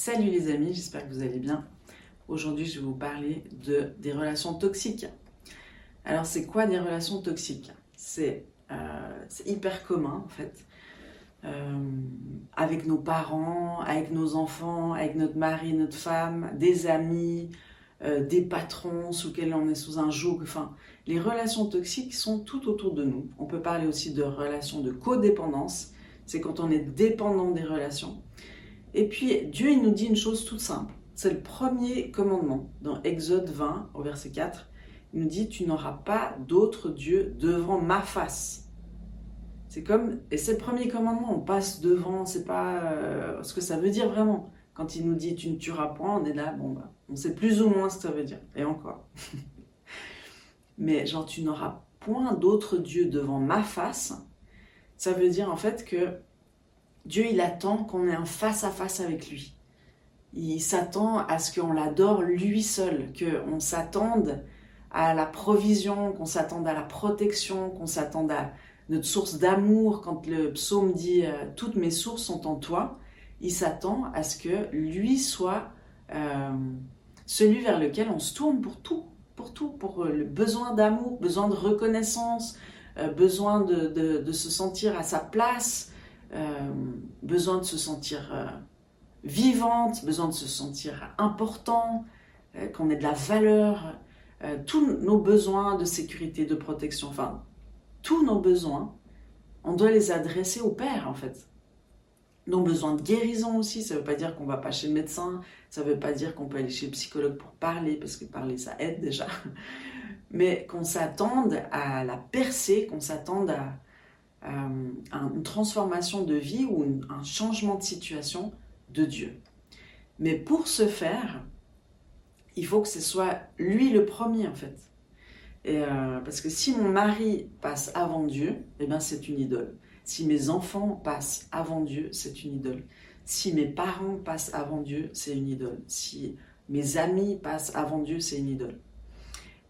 Salut les amis, j'espère que vous allez bien. Aujourd'hui, je vais vous parler de, des relations toxiques. Alors, c'est quoi des relations toxiques? C'est euh, hyper commun en fait. Euh, avec nos parents, avec nos enfants, avec notre mari, notre femme, des amis, euh, des patrons sous lesquels on est sous un joug. Enfin, les relations toxiques sont tout autour de nous. On peut parler aussi de relations de codépendance. C'est quand on est dépendant des relations. Et puis Dieu, il nous dit une chose toute simple. C'est le premier commandement dans Exode 20 au verset 4. Il nous dit, tu n'auras pas d'autre Dieu devant ma face. C'est comme, et c'est le premier commandement, on passe devant, c'est pas euh, ce que ça veut dire vraiment. Quand il nous dit tu ne tueras point, on est là, bon bah, on sait plus ou moins ce que ça veut dire, et encore. Mais genre, tu n'auras point d'autre Dieu devant ma face, ça veut dire en fait que Dieu, il attend qu'on ait un face-à-face avec lui. Il s'attend à ce qu'on l'adore lui seul, qu'on s'attende à la provision, qu'on s'attende à la protection, qu'on s'attende à notre source d'amour. Quand le psaume dit euh, Toutes mes sources sont en toi, il s'attend à ce que lui soit euh, celui vers lequel on se tourne pour tout, pour tout, pour euh, le besoin d'amour, besoin de reconnaissance, besoin de, se sentir à sa place, besoin de se sentir euh, vivante, besoin de se sentir important, euh, qu'on ait de la valeur, tous nos besoins de sécurité, de protection, enfin, tous nos besoins, on doit les adresser au Père en fait. Nos besoins de guérison aussi, ça ne veut pas dire qu'on va pas chez le médecin, ça ne veut pas dire qu'on peut aller chez le psychologue pour parler, parce que parler ça aide déjà, mais qu'on s'attende à la percer, qu'on s'attende à, euh, une transformation de vie ou un changement de situation de Dieu. Mais pour ce faire, il faut que ce soit lui le premier en fait. Et euh, parce que si mon mari passe avant Dieu, eh ben c'est une idole. Si mes enfants passent avant Dieu, c'est une idole. Si mes parents passent avant Dieu, c'est une idole. Si mes amis passent avant Dieu, c'est une idole.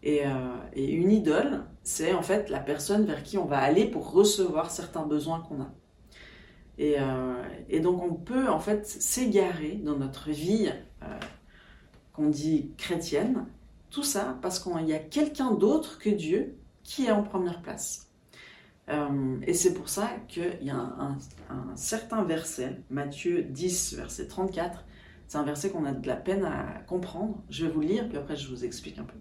Euh, et, une idole, c'est en fait la personne vers qui on va aller pour recevoir certains besoins qu'on a. Et, euh, donc on peut en fait s'égarer dans notre vie euh, qu'on dit chrétienne, tout ça parce qu'il y a quelqu'un d'autre que Dieu qui est en première place. et c'est pour ça qu'il y a un, un, certain verset, Matthieu 10, verset 34, c'est un verset qu'on a de la peine à comprendre. Je vais vous lire, puis après je vous explique un peu.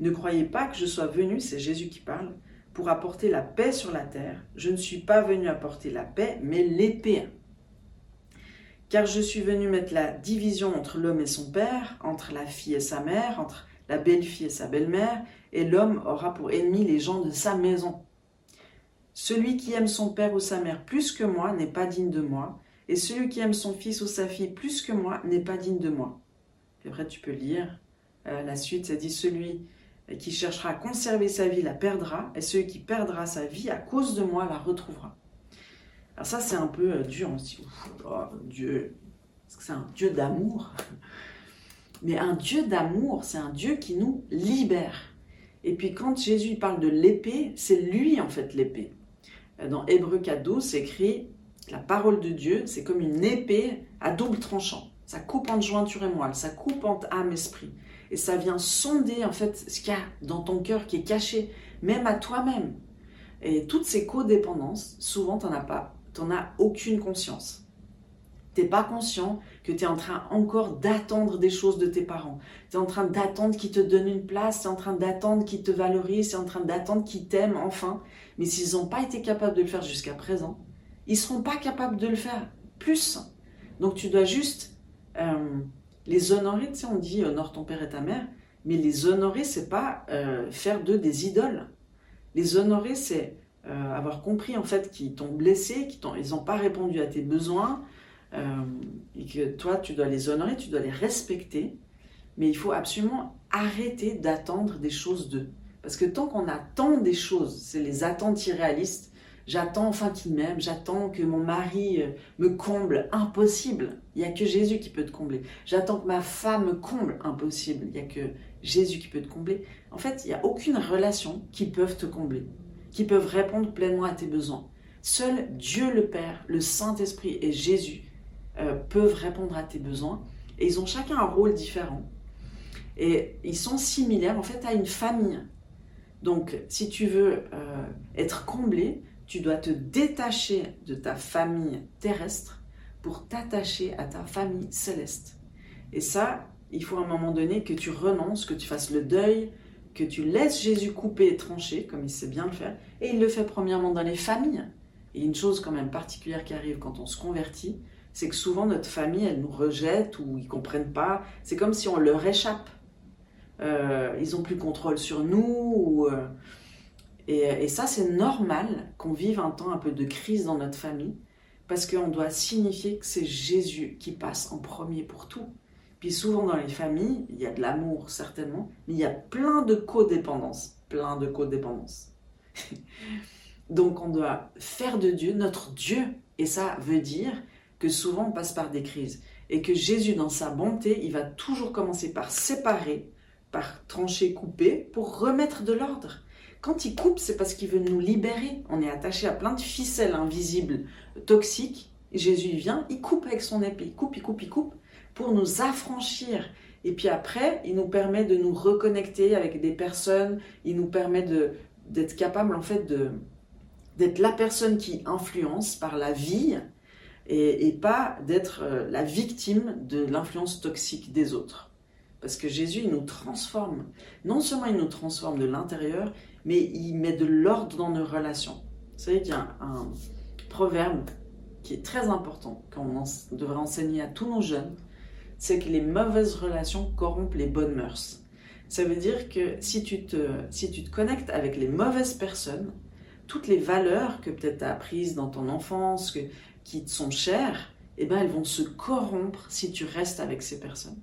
Ne croyez pas que je sois venu, c'est Jésus qui parle, pour apporter la paix sur la terre. Je ne suis pas venu apporter la paix, mais l'épée. Car je suis venu mettre la division entre l'homme et son père, entre la fille et sa mère, entre la belle-fille et sa belle-mère, et l'homme aura pour ennemi les gens de sa maison. Celui qui aime son père ou sa mère plus que moi n'est pas digne de moi, et celui qui aime son fils ou sa fille plus que moi n'est pas digne de moi. C'est vrai, tu peux lire euh, la suite, ça dit celui et qui cherchera à conserver sa vie la perdra, et celui qui perdra sa vie à cause de moi la retrouvera. Alors ça, c'est un peu euh, dur, on se dit, oh, Dieu, que c'est un Dieu d'amour Mais un Dieu d'amour, c'est un Dieu qui nous libère. Et puis quand Jésus parle de l'épée, c'est lui en fait l'épée. Euh, dans Hébreu 4.12, c'est écrit, la parole de Dieu, c'est comme une épée à double tranchant. Ça coupe entre jointure et moelle, ça coupe entre âme et ça vient sonder en fait ce qu'il y a dans ton cœur qui est caché, même à toi-même. Et toutes ces codépendances, souvent tu n'en as pas, tu n'en as aucune conscience. Tu n'es pas conscient que tu es en train encore d'attendre des choses de tes parents. Tu es en train d'attendre qu'ils te donnent une place, tu es en train d'attendre qu'ils te valorisent, tu es en train d'attendre qu'ils t'aiment enfin. Mais s'ils n'ont pas été capables de le faire jusqu'à présent, ils ne seront pas capables de le faire plus. Donc tu dois juste euh, les honorer, tu sais, on dit honore ton père et ta mère, mais les honorer, c'est pas euh, faire d'eux des idoles. Les honorer, c'est euh, avoir compris en fait qu'ils t'ont blessé, qu'ils n'ont pas répondu à tes besoins, euh, et que toi, tu dois les honorer, tu dois les respecter, mais il faut absolument arrêter d'attendre des choses d'eux. Parce que tant qu'on attend des choses, c'est les attentes irréalistes, J'attends enfin qu'il m'aime, j'attends que mon mari euh, me comble. Impossible. Il n'y a que Jésus qui peut te combler. J'attends que ma femme me comble. Impossible. Il n'y a que Jésus qui peut te combler. En fait, il n'y a aucune relation qui peut te combler, qui peuvent répondre pleinement à tes besoins. Seul Dieu le Père, le Saint-Esprit et Jésus peuvent répondre à tes besoins. Et ils ont chacun un rôle différent. Et ils sont similaires en fait à une famille. Donc si tu veux être comblé, tu dois te détacher de ta famille terrestre pour t'attacher à ta famille céleste. Et ça, il faut à un moment donné que tu renonces, que tu fasses le deuil, que tu laisses Jésus couper et trancher, comme il sait bien le faire. Et il le fait premièrement dans les familles. Et une chose quand même particulière qui arrive quand on se convertit, c'est que souvent notre famille, elle nous rejette ou ils comprennent pas. C'est comme si on leur échappe. Euh, ils ont plus contrôle sur nous. Euh, et, ça, c'est normal qu'on vive un temps un peu de crise dans notre famille, parce qu'on doit signifier que c'est Jésus qui passe en premier pour tout. Puis souvent dans les familles, il y a de l'amour certainement, mais il y a plein de codépendance, plein de codépendance. Donc on doit faire de Dieu notre Dieu, et ça veut dire que souvent on passe par des crises, et que Jésus dans sa bonté, il va toujours commencer par séparer, par trancher, couper, pour remettre de l'ordre. Quand il coupe, c'est parce qu'il veut nous libérer. On est attaché à plein de ficelles invisibles, toxiques. Jésus vient, il coupe avec son épée, il coupe, il coupe, il coupe, pour nous affranchir. Et puis après, il nous permet de nous reconnecter avec des personnes, il nous permet d'être capable en fait d'être la personne qui influence par la vie et, et pas d'être euh, la victime de l'influence toxique des autres. Parce que Jésus, il nous transforme. Non seulement il nous transforme de l'intérieur, mais il met de l'ordre dans nos relations. Vous savez qu'il y a un, proverbe qui est très important qu'on devrait enseigner à tous nos jeunes, c'est que les mauvaises relations corrompent les bonnes mœurs. Ça veut dire que si tu te, si tu te connectes avec les mauvaises personnes, toutes les valeurs que peut-être tu as apprises dans ton enfance, que, qui te sont chères, eh ben, elles vont se corrompre si tu restes avec ces personnes.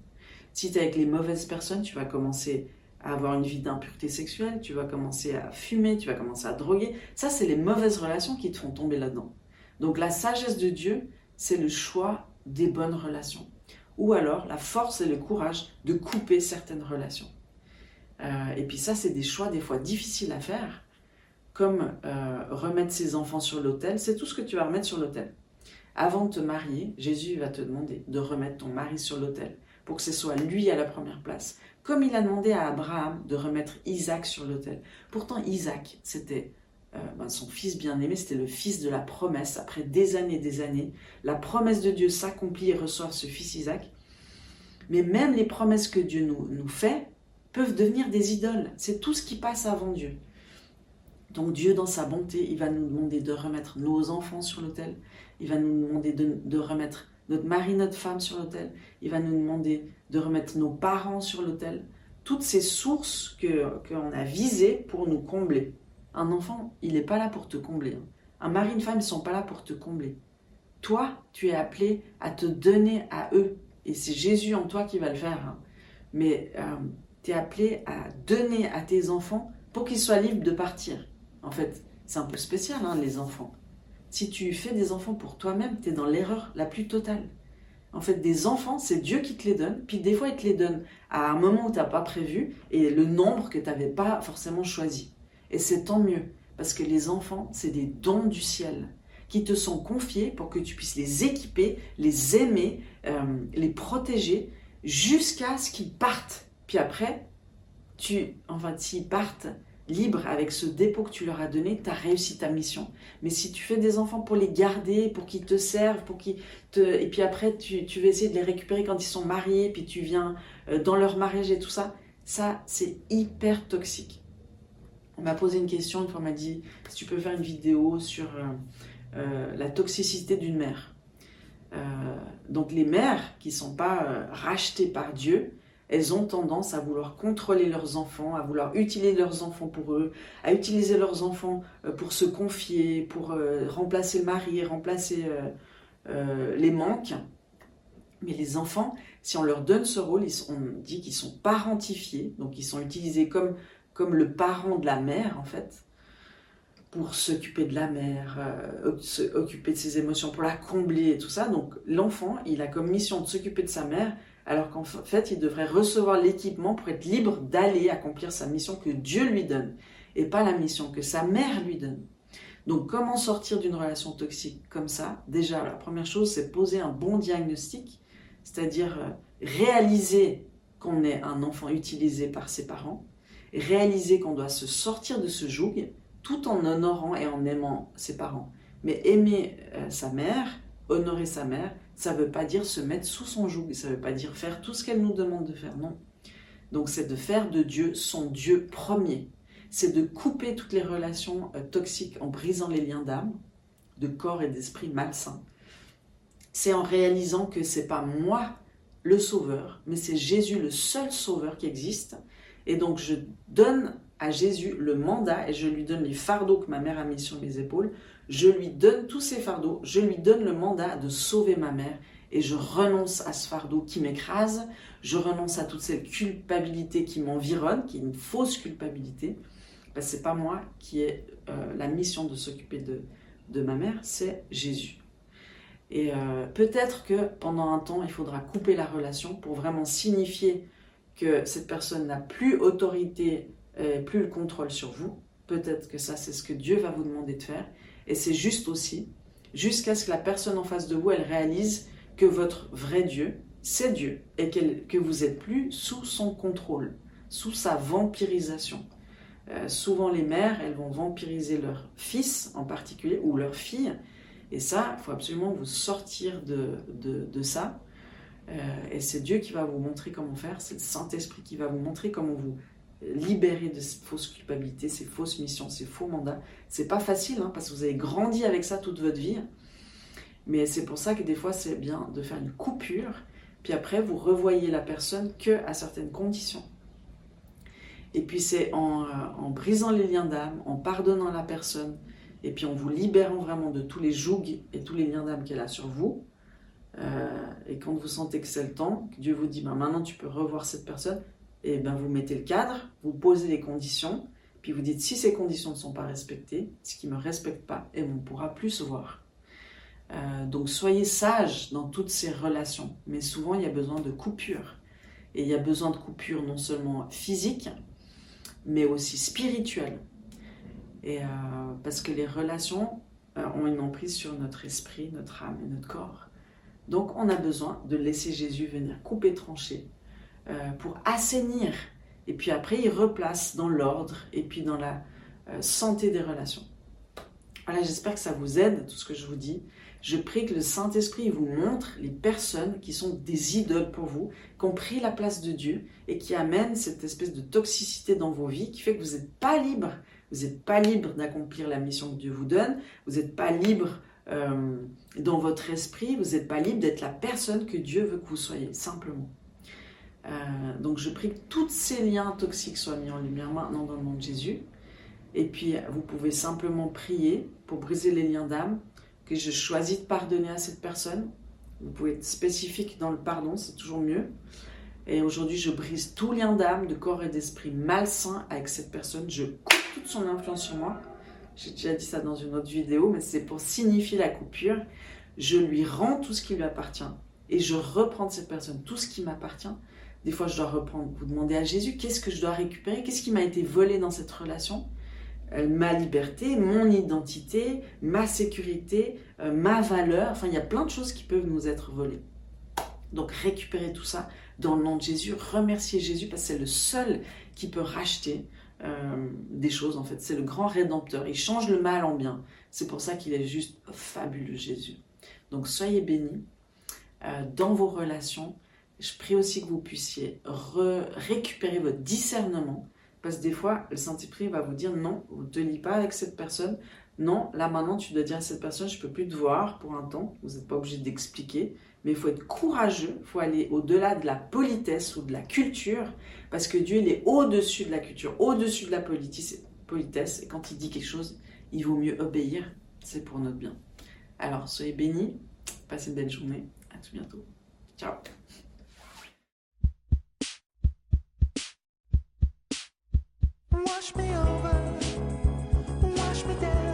Si tu es avec les mauvaises personnes, tu vas commencer à avoir une vie d'impureté sexuelle, tu vas commencer à fumer, tu vas commencer à droguer. Ça, c'est les mauvaises relations qui te font tomber là-dedans. Donc la sagesse de Dieu, c'est le choix des bonnes relations. Ou alors la force et le courage de couper certaines relations. Euh, et puis ça, c'est des choix des fois difficiles à faire, comme euh, remettre ses enfants sur l'autel. C'est tout ce que tu vas remettre sur l'autel. Avant de te marier, Jésus va te demander de remettre ton mari sur l'autel pour que ce soit lui à la première place, comme il a demandé à Abraham de remettre Isaac sur l'autel. Pourtant, Isaac, c'était euh, ben, son fils bien-aimé, c'était le fils de la promesse. Après des années et des années, la promesse de Dieu s'accomplit et reçoit ce fils Isaac. Mais même les promesses que Dieu nous, fait peuvent devenir des idoles. C'est tout ce qui passe avant Dieu. Donc Dieu, dans sa bonté, il va nous demander de remettre nos enfants sur l'autel. Il va nous demander de, de remettre notre mari, notre femme sur l'autel. Il va nous demander de remettre nos parents sur l'autel. Toutes ces sources qu'on a visées pour nous combler. Un enfant, il n'est pas là pour te combler. Hein. Un mari, une femme, ils ne sont pas là pour te combler. Toi, tu es appelé à te donner à eux. Et c'est Jésus en toi qui va le faire. Hein. Mais euh, tu es appelé à donner à tes enfants pour qu'ils soient libres de partir. En fait, c'est un peu spécial, hein, les enfants. Si tu fais des enfants pour toi-même, tu es dans l'erreur la plus totale. En fait, des enfants, c'est Dieu qui te les donne. Puis des fois, il te les donne à un moment où tu n'as pas prévu et le nombre que tu n'avais pas forcément choisi. Et c'est tant mieux, parce que les enfants, c'est des dons du ciel qui te sont confiés pour que tu puisses les équiper, les aimer, euh, les protéger, jusqu'à ce qu'ils partent. Puis après, tu, enfin, s'ils partent, libre avec ce dépôt que tu leur as donné, tu as réussi ta mission. Mais si tu fais des enfants pour les garder, pour qu'ils te servent, pour qu'ils te... Et puis après, tu, tu vas essayer de les récupérer quand ils sont mariés, puis tu viens euh, dans leur mariage et tout ça, ça, c'est hyper toxique. On m'a posé une question, une fois on m'a dit si tu peux faire une vidéo sur euh, euh, la toxicité d'une mère. donc les mères qui ne sont pas rachetées par Dieu, elles ont tendance à vouloir contrôler leurs enfants, à vouloir utiliser leurs enfants pour eux, à utiliser leurs enfants euh, pour se confier, pour euh, remplacer le mari, remplacer euh, les manques. Mais les enfants, si on leur donne ce rôle, on dit qu'ils sont parentifiés, donc ils sont utilisés comme, comme le parent de la mère en fait, pour s'occuper de la mère, s'occuper de ses émotions, pour la combler et tout ça. Donc l'enfant, il a comme mission de s'occuper de sa mère alors qu'en fait, il devrait recevoir l'équipement pour être libre d'aller accomplir sa mission que Dieu lui donne, et pas la mission que sa mère lui donne. Donc comment sortir d'une relation toxique comme ça? Déjà, la première chose, c'est poser un bon diagnostic, c'est-à-dire euh, réaliser qu'on est un enfant utilisé par ses parents, réaliser qu'on doit se sortir de ce joug tout en honorant et en aimant ses parents. Mais aimer euh, sa mère, honorer sa mère, ça ne veut pas dire se mettre sous son joug, ça ne veut pas dire faire tout ce qu'elle nous demande de faire, non. Donc c'est de faire de Dieu son Dieu premier. C'est de couper toutes les relations euh, toxiques en brisant les liens d'âme, de corps et d'esprit malsains. C'est en réalisant que c'est pas moi le sauveur, mais c'est Jésus le seul sauveur qui existe. Et donc je donne à Jésus le mandat et je lui donne les fardeaux que ma mère a mis sur mes épaules. Je lui donne tous ces fardeaux, je lui donne le mandat de sauver ma mère et je renonce à ce fardeau qui m'écrase, je renonce à toute cette culpabilité qui m'environne, qui est une fausse culpabilité. Que c'est pas moi qui ai euh, la mission de s'occuper de, de ma mère, c'est Jésus. Et euh, peut-être que pendant un temps, il faudra couper la relation pour vraiment signifier que cette personne n'a plus autorité, euh, plus le contrôle sur vous. Peut-être que ça, c'est ce que Dieu va vous demander de faire. Et c'est juste aussi, jusqu'à ce que la personne en face de vous, elle réalise que votre vrai Dieu, c'est Dieu, et que vous n'êtes plus sous son contrôle, sous sa vampirisation. Euh, souvent, les mères, elles vont vampiriser leur fils en particulier, ou leur fille, et ça, il faut absolument vous sortir de, de, ça. Euh, et c'est Dieu qui va vous montrer comment faire, c'est le Saint-Esprit qui va vous montrer comment vous libérer de ces fausses culpabilités, ces fausses missions, ces faux mandats. C'est pas facile, hein, parce que vous avez grandi avec ça toute votre vie. Mais c'est pour ça que des fois, c'est bien de faire une coupure, puis après, vous revoyez la personne que à certaines conditions. Et puis c'est en, euh, brisant les liens d'âme, en pardonnant la personne, et puis en vous libérant vraiment de tous les jougs et tous les liens d'âme qu'elle a sur vous, euh, et quand vous sentez que c'est le temps, que Dieu vous dit ben maintenant tu peux revoir cette personne, et ben vous mettez le cadre, vous posez les conditions, puis vous dites si ces conditions ne sont pas respectées, ce qui ne me respecte pas, et on ne pourra plus se voir. Euh, donc soyez sage dans toutes ces relations, mais souvent il y a besoin de coupures. Et il y a besoin de coupures non seulement physiques, mais aussi spirituelles. Et, euh, parce que les relations euh, ont une emprise sur notre esprit, notre âme et notre corps. Donc on a besoin de laisser Jésus venir couper, trancher, euh, pour assainir. Et puis après, il replace dans l'ordre et puis dans la santé des relations. Voilà, j'espère que ça vous aide, tout ce que je vous dis. Je prie que le Saint-Esprit vous montre les personnes qui sont des idoles pour vous, qui ont pris la place de Dieu et qui amènent cette espèce de toxicité dans vos vies qui fait que vous n'êtes pas libre vous n'êtes pas libre d'accomplir la mission que Dieu vous donne. Vous n'êtes pas libre euh, dans votre esprit. Vous n'êtes pas libre d'être la personne que Dieu veut que vous soyez, simplement. Euh, donc je prie que tous ces liens toxiques soient mis en lumière maintenant dans le nom de Jésus. Et puis vous pouvez simplement prier pour briser les liens d'âme, que je choisis de pardonner à cette personne. Vous pouvez être spécifique dans le pardon, c'est toujours mieux. Et aujourd'hui, je brise tout lien d'âme, de corps et d'esprit malsain avec cette personne. Je coupe toute son influence sur moi. J'ai déjà dit ça dans une autre vidéo, mais c'est pour signifier la coupure. Je lui rends tout ce qui lui appartient et je reprends de cette personne tout ce qui m'appartient. Des fois, je dois reprendre, vous demander à Jésus, qu'est-ce que je dois récupérer? Qu'est-ce qui m'a été volé dans cette relation? Euh, Ma liberté, mon identité, ma sécurité, euh, ma valeur. Enfin, il y a plein de choses qui peuvent nous être volées. Donc, récupérer tout ça dans le nom de Jésus, remercier Jésus parce que c'est le seul qui peut racheter euh, des choses en fait. C'est le grand rédempteur. Il change le mal en bien. C'est pour ça qu'il est juste fabuleux Jésus. Donc soyez bénis dans vos relations. Je prie aussi que vous puissiez récupérer votre discernement. Parce que des fois, le Saint-Esprit va vous dire non, vous ne te pas avec cette personne. Non, là maintenant, tu dois dire à cette personne, je ne peux plus te voir pour un temps. Vous n'êtes pas obligé d'expliquer mais il faut être courageux, il faut aller au-delà de la politesse ou de la culture, parce que Dieu, il est au-dessus de la culture, au-dessus de la politesse, et quand il dit quelque chose, il vaut mieux obéir, c'est pour notre bien. Alors, soyez bénis, passez une belle journée, à tout bientôt. Ciao Wash me over, wash me down.